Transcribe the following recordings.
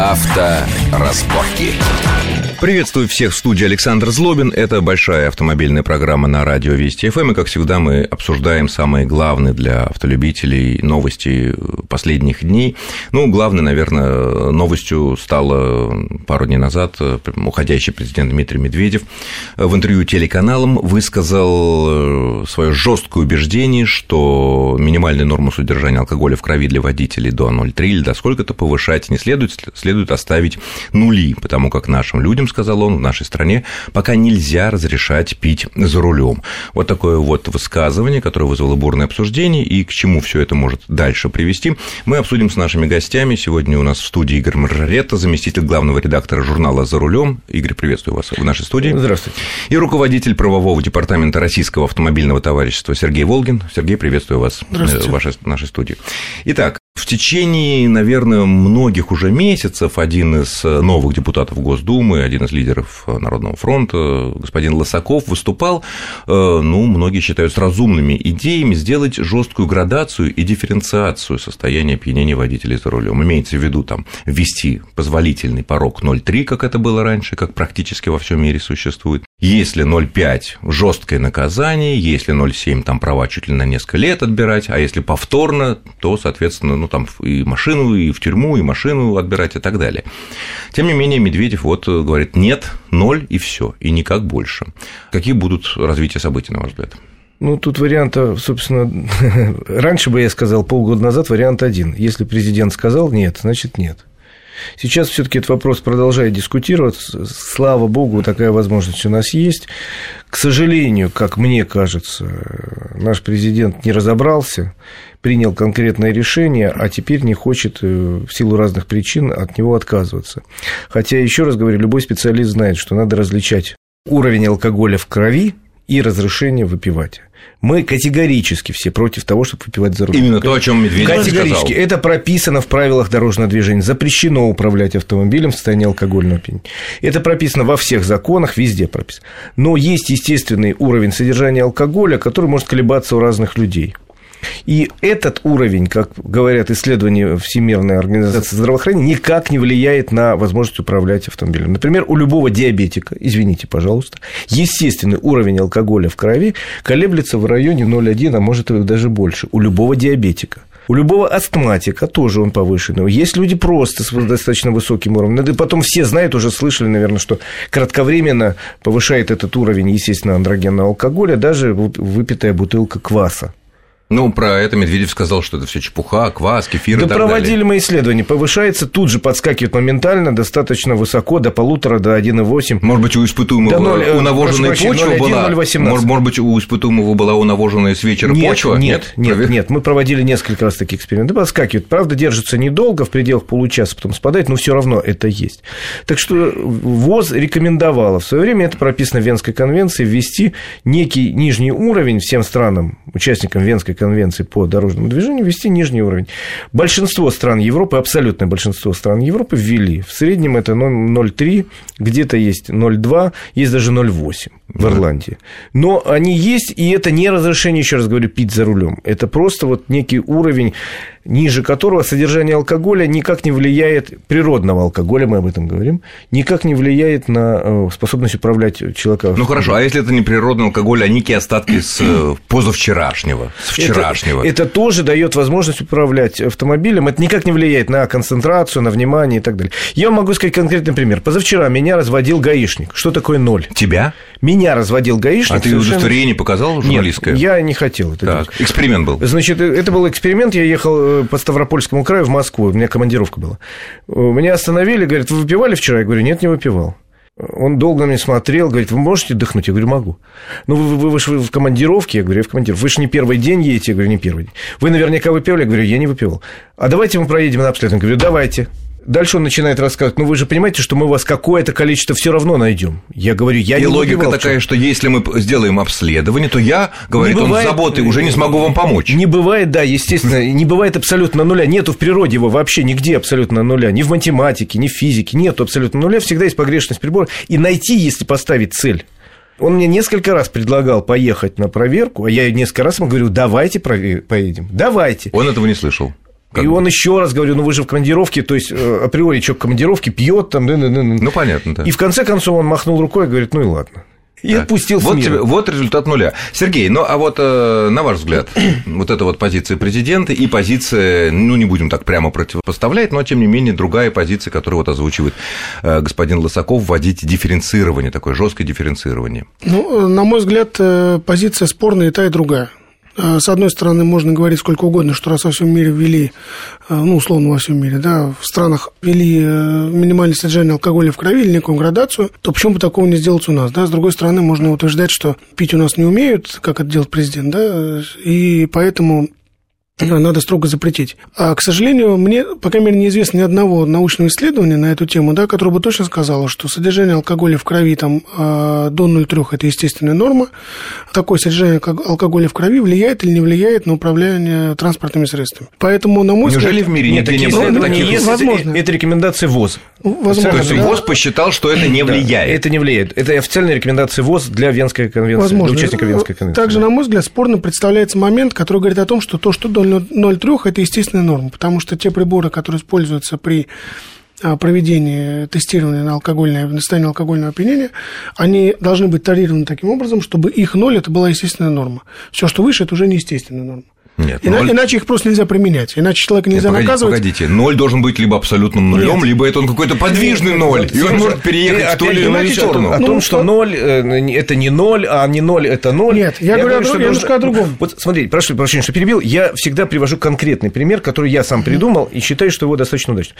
Авторазборки. Приветствую всех в студии Александр Злобин. Это большая автомобильная программа на радио Вести ФМ. И, как всегда, мы обсуждаем самые главные для автолюбителей новости последних дней. Ну, главной, наверное, новостью стало пару дней назад уходящий президент Дмитрий Медведев в интервью телеканалам высказал свое жесткое убеждение, что минимальную норму содержания алкоголя в крови для водителей до 0,3 или до сколько-то повышать не следует, следует оставить нули, потому как нашим людям сказал он, в нашей стране пока нельзя разрешать пить за рулем. Вот такое вот высказывание, которое вызвало бурное обсуждение, и к чему все это может дальше привести, мы обсудим с нашими гостями. Сегодня у нас в студии Игорь Маржаретта, заместитель главного редактора журнала «За рулем». Игорь, приветствую вас в нашей студии. Здравствуйте. И руководитель правового департамента Российского автомобильного товарищества Сергей Волгин. Сергей, приветствую вас в вашей, нашей студии. Итак, в течение, наверное, многих уже месяцев один из новых депутатов Госдумы, один из лидеров Народного фронта, господин Лосаков, выступал, э, ну, многие считают, с разумными идеями сделать жесткую градацию и дифференциацию состояния опьянения водителей за рулем. Имеется в виду там ввести позволительный порог 0,3, как это было раньше, как практически во всем мире существует. Если 0,5 жесткое наказание, если 0,7 там права чуть ли на несколько лет отбирать, а если повторно, то, соответственно, ну, там и машину, и в тюрьму, и машину отбирать и так далее. Тем не менее, Медведев вот говорит, нет, ноль и все, и никак больше. Какие будут развития событий, на ваш взгляд? Ну, тут варианта, собственно, раньше бы я сказал полгода назад вариант один. Если президент сказал нет, значит нет. Сейчас все-таки этот вопрос продолжает дискутироваться. Слава богу, такая возможность у нас есть. К сожалению, как мне кажется, наш президент не разобрался, принял конкретное решение, а теперь не хочет э, в силу разных причин от него отказываться. Хотя, еще раз говорю, любой специалист знает, что надо различать уровень алкоголя в крови и разрешение выпивать. Мы категорически все против того, чтобы выпивать за рулем. Именно то, о чем Медведев Категорически. сказал. Это прописано в правилах дорожного движения. Запрещено управлять автомобилем в состоянии алкогольного опьянения. Это прописано во всех законах, везде прописано. Но есть естественный уровень содержания алкоголя, который может колебаться у разных людей. И этот уровень, как говорят исследования Всемирной организации здравоохранения, никак не влияет на возможность управлять автомобилем. Например, у любого диабетика, извините, пожалуйста, естественный уровень алкоголя в крови колеблется в районе 0,1, а может и даже больше. У любого диабетика. У любого астматика тоже он повышенный. Есть люди просто с достаточно высоким уровнем. И потом все знают, уже слышали, наверное, что кратковременно повышает этот уровень, естественно, андрогенного алкоголя даже выпитая бутылка кваса. Ну, про это Медведев сказал, что это все чепуха, квас, кефир да и так проводили далее. мы исследования. Повышается, тут же подскакивает моментально, достаточно высоко, до полутора, до 1,8. Может быть, у испытуемого Да, ноль, э, унавоженная прошу почва 0,1, была? 0,18. Может, может быть, у испытуемого была унавоженная с вечера Нет, почва? нет, нет, Провер- нет, мы проводили несколько раз такие эксперименты. Подскакивает, правда, держится недолго, в пределах получаса, потом спадает, но все равно это есть. Так что ВОЗ рекомендовала в свое время, это прописано в Венской конвенции, ввести некий нижний уровень всем странам, участникам Венской конвенции по дорожному движению, ввести нижний уровень. Большинство стран Европы, абсолютное большинство стран Европы ввели. В среднем это 0,3, где-то есть 0,2, есть даже 0,8 в Ирландии. Но они есть, и это не разрешение, еще раз говорю, пить за рулем. Это просто вот некий уровень, ниже которого содержание алкоголя никак не влияет, природного алкоголя, мы об этом говорим, никак не влияет на э, способность управлять человека. Ну хорошо, а если это не природный алкоголь, а некие остатки с э, позавчерашнего, с вчерашнего? Это, это тоже дает возможность управлять автомобилем. Это никак не влияет на концентрацию, на внимание и так далее. Я могу сказать конкретный пример. Позавчера меня разводил гаишник. Что такое ноль? Тебя? Меня разводил гаишник. А ты совершенно- удостоверение показал журналистское? Нет, я не хотел это делать. Так, эксперимент был. Значит, это был эксперимент. Я ехал э, по Ставропольскому краю в Москву. У меня командировка была. Меня остановили, говорят, вы выпивали вчера? Я говорю, нет, не выпивал. Он долго на меня смотрел, говорит, вы можете отдохнуть? Я говорю, могу. Ну, вы, вы, вы же в командировке? Я говорю, я в командировке. Вы же не первый день едете? Я говорю, не первый день. Вы наверняка выпивали? Я говорю, я не выпивал. А давайте мы проедем на обследование. Я говорю, давайте. Дальше он начинает рассказывать, ну вы же понимаете, что мы вас какое-то количество все равно найдем. Я говорю, я И не логика выпивал такая, что если мы сделаем обследование, то я, говорит он, с бывает- заботой уже не смогу вам помочь. Не бывает, да, естественно, не бывает абсолютно нуля. Нету в природе его вообще нигде абсолютно нуля. Ни в математике, ни в физике. Нету абсолютно нуля. Всегда есть погрешность прибора. И найти, если поставить цель. Он мне несколько раз предлагал поехать на проверку, а я несколько раз ему говорю, давайте прове- поедем, давайте. Он этого не слышал. Как и бы. он еще раз говорю, ну вы же в командировке, то есть э, априори человек в командировке пьет там, да, да, да. Ну понятно, да. И в конце концов он махнул рукой и говорит, ну и ладно. И да. отпустил вот, тебе, вот результат нуля. Сергей, ну а вот э, на ваш взгляд, вот эта вот позиция президента и позиция, ну не будем так прямо противопоставлять, но тем не менее другая позиция, которую вот озвучивает э, господин Лысаков, вводить дифференцирование, такое жесткое дифференцирование. Ну, на мой взгляд, позиция спорная и та, и другая. Э, с одной стороны, можно говорить сколько угодно, что раз во всем мире ввели, э, ну, условно во всем мире, да, в странах ввели э, минимальное содержание алкоголя в крови или некую градацию, то почему бы такого не сделать у нас, да? С другой стороны, можно утверждать, что пить у нас не умеют, как это делает президент, да, и поэтому надо строго запретить. А, к сожалению, мне, по крайней мере, неизвестно ни одного научного исследования на эту тему, да, которое бы точно сказало, что содержание алкоголя в крови там, а, до 0,3 – это естественная норма. Такое содержание алкоголя в крови влияет или не влияет на управление транспортными средствами. Поэтому, на мой Неужели взгляд... в мире нет нигде не было таких? Есть, возможно. Это рекомендация ВОЗ. Возможно, То есть да. ВОЗ посчитал, что это не влияет. Да, это не влияет. Это официальная рекомендация ВОЗ для Венской конвенции, Возможно. для участников Венской конвенции. Также, на мой взгляд, спорно представляется момент, который говорит о том, что то, что до 0,3 – это естественная норма, потому что те приборы, которые используются при а, проведении тестирования на алкогольное, на состояние алкогольного опьянения, они должны быть тарированы таким образом, чтобы их ноль – это была естественная норма. Все, что выше – это уже неестественная норма. Нет, Ина- 0... Иначе их просто нельзя применять. Иначе человека нельзя Нет, погодите, наказывать. Погодите, ноль должен быть либо абсолютным нулем, Нет. либо это он какой-то подвижный ноль. И он может переехать в ту или иную сторону. О том, ну, что ноль э, это не ноль, а не ноль это ноль. Нет, я, я говорю, что я немножко о другом. Вот смотрите, прошу прощения, что перебил. Я всегда привожу конкретный пример, который я сам придумал и считаю, что его достаточно удачно.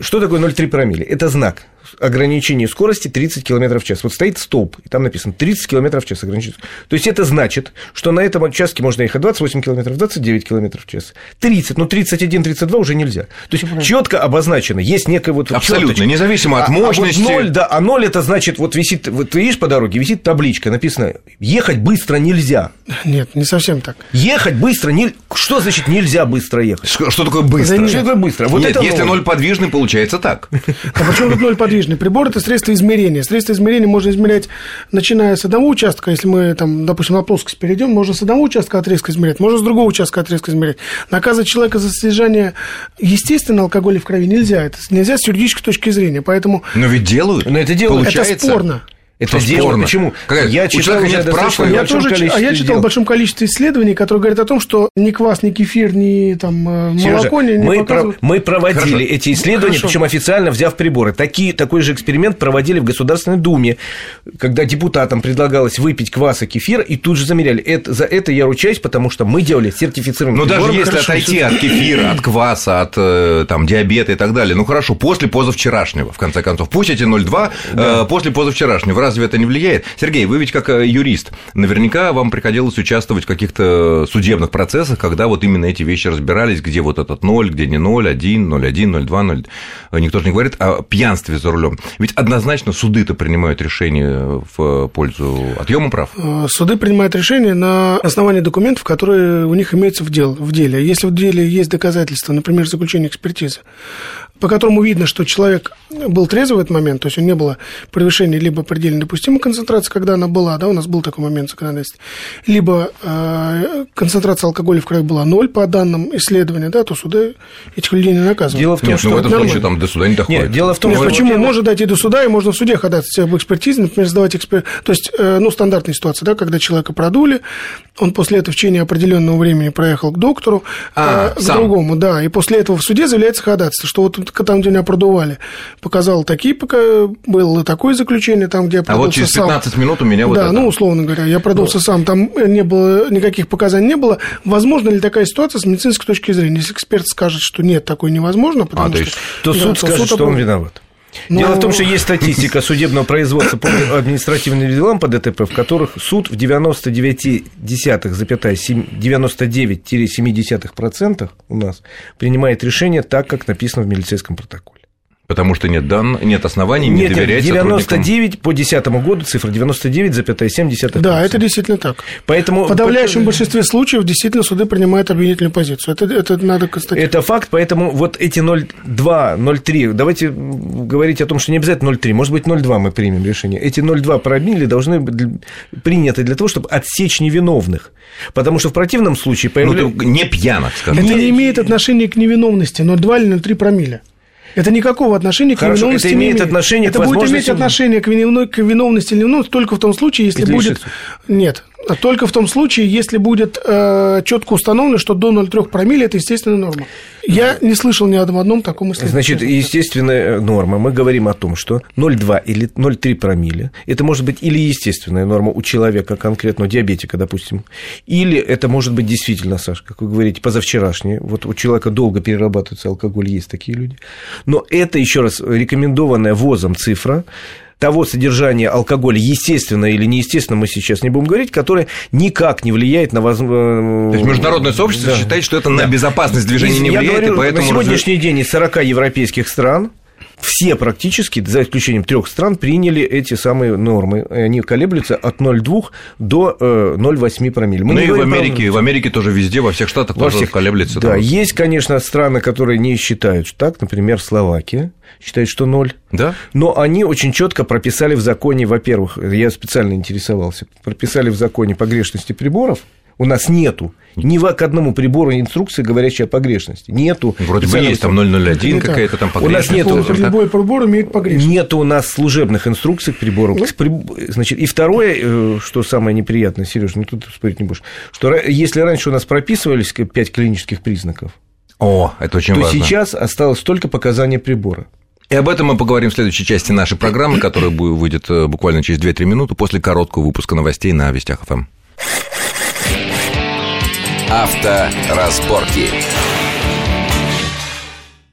Что такое 0,3 промилле? Это знак ограничение скорости 30 км в час. Вот стоит столб, и там написано 30 км в час ограничение. То есть это значит, что на этом участке можно ехать 28 км, 29 км в час. 30, но 31, 32 уже нельзя. То есть четко обозначено, есть некая вот Абсолютно, чёрточка. независимо от мощности. А, а вот 0, да, а 0 это значит, вот висит, вот ты едешь по дороге, висит табличка, написано, ехать быстро нельзя. Нет, не совсем так. Ехать быстро не... Что значит нельзя быстро ехать? Что, что такое быстро? Да что такое быстро? Вот Нет, это если 0 подвижный, получается так. А почему тут 0 подвижный? подвижный прибор – это средство измерения. Средство измерения можно измерять, начиная с одного участка, если мы, там, допустим, на плоскость перейдем, можно с одного участка отрезка измерять, можно с другого участка отрезка измерять. Наказывать человека за содержание естественного алкоголя в крови нельзя. Это нельзя с юридической точки зрения. Поэтому... Но ведь делают. Но это делают. Это спорно. Это дело. Почему? Какая? Я читал уже нет прав, я тоже, а я читал дел. большом количестве исследований, которые говорят о том, что ни квас, ни кефир, ни там э, Сережа, молоко не, мы, показывают... про, мы проводили Хорошо. эти исследования, Хорошо. причем официально взяв приборы. Такие, такой же эксперимент проводили в Государственной Думе, когда депутатам предлагалось выпить квас и кефир, и тут же замеряли. Это, за это я ручаюсь, потому что мы делали сертифицированный Но даже если Хорошо, отойти от кефира, от кваса, от э, там, диабета и так далее, ну хорошо, после позавчерашнего, в конце концов, пусть эти 0,2 да. э, после позавчерашнего, разве это не влияет? Сергей, вы ведь как э, юрист, наверняка вам приходилось участвовать в каких-то судебных процессах, когда вот именно эти вещи разбирались, где вот этот ноль, где не ноль, один, ноль, один, ноль, два, ноль. Никто же не говорит о пьянстве за рулем. Ведь однозначно суды-то принимают решение в пользу отъема прав. Э, суды принимают решение на основании документов, которые у них имеются в, дел, в деле. Если в деле есть доказательства, например, заключение экспертизы, по которому видно, что человек был трезвый в этот момент, то есть у него не было превышения либо предельно допустимой концентрации, когда она была, да, у нас был такой момент законодательства, либо э, концентрация алкоголя в крови была ноль по данным исследования, да, то суды этих людей не наказывают. Дело в том, Нет, что... Ну, в этом случае там до суда не доходит. Нет, дело в том, Нет, что... почему? Может дойти до суда, и можно в суде ходатайствовать об экспертизе, например, сдавать экспер... То есть, э, ну, стандартная ситуация, да, когда человека продули, он после этого в течение определенного времени проехал к доктору, а, э, к сам. другому, да, и после этого в суде заявляется ходатайство, что вот там, где меня продували, показал такие, пока было такое заключение, там, где я продулся А вот через 15 сам. минут у меня вот Да, это. ну, условно говоря, я продулся вот. сам, там не было, никаких показаний не было. Возможно ли такая ситуация с медицинской точки зрения? Если эксперт скажет, что нет, такое невозможно, потому а, то есть, что... То да, суд скажет, суд что он виноват. Но... Дело в том, что есть статистика судебного производства по административным делам по ДТП, в которых суд в 99,79% у нас принимает решение так, как написано в милицейском протоколе. Потому что нет дан, нет оснований не нет, доверять 99 по 2010 году цифра 99,7%. Да, это действительно так. Поэтому... В подавляющем это... большинстве случаев действительно суды принимают обвинительную позицию. Это, это надо констатировать. Это факт, поэтому вот эти 0,2, 0,3, давайте говорить о том, что не обязательно 0,3, может быть, 0,2 мы примем решение. Эти 0,2 промилле должны быть приняты для того, чтобы отсечь невиновных. Потому что в противном случае... Появля... Ну, не пьяных, скажем. Это не имеет отношения к невиновности, 0,2 или 0,3 промилле. Это никакого отношения Хорошо, к невиновности это имеет не отношение это к будет иметь отношение к, виновной, к виновности или невиновности только в том случае, если будет... Нет, только в том случае, если будет э, четко установлено, что до 0,3 промилле это естественная норма. Я не слышал ни об одном таком исследовании. Значит, естественная норма. Мы говорим о том, что 0,2 или 0,3 промилле это может быть или естественная норма у человека, конкретно диабетика, допустим, или это может быть действительно, Саша, как вы говорите, позавчерашнее. Вот у человека долго перерабатывается алкоголь, есть такие люди. Но это, еще раз, рекомендованная ВОЗом цифра, того содержания алкоголя, естественно или неестественно, мы сейчас не будем говорить, которое никак не влияет на возможность... То есть международное сообщество да. считает, что это да. на безопасность движения не влияет, говорю, и поэтому... На сегодняшний день из 40 европейских стран все практически, за исключением трех стран, приняли эти самые нормы. Они колеблются от 0,2 до 0,8 промилле. Мы ну и в Америке, в Америке тоже везде, во всех штатах во тоже всех... колеблется. Да, там. есть, конечно, страны, которые не считают так, например, Словакия считает, что ноль. Да? Но они очень четко прописали в законе, во-первых, я специально интересовался, прописали в законе погрешности приборов, у нас нету ни к одному прибору инструкции, говорящей о погрешности. Нету. Вроде бы есть там 001 какая-то там погрешность. У нас нету. Любой прибор имеет погрешность. Нету у нас служебных инструкций к прибору. Значит, и второе, э, что самое неприятное, Сереж, ну тут спорить не будешь, что если раньше у нас прописывались 5 клинических признаков, О, это очень то важно. сейчас осталось только показания прибора. И об этом мы поговорим в следующей части нашей программы, которая выйдет э, буквально через 2-3 минуты после короткого выпуска новостей на Вестях ФМ. Авторазборки.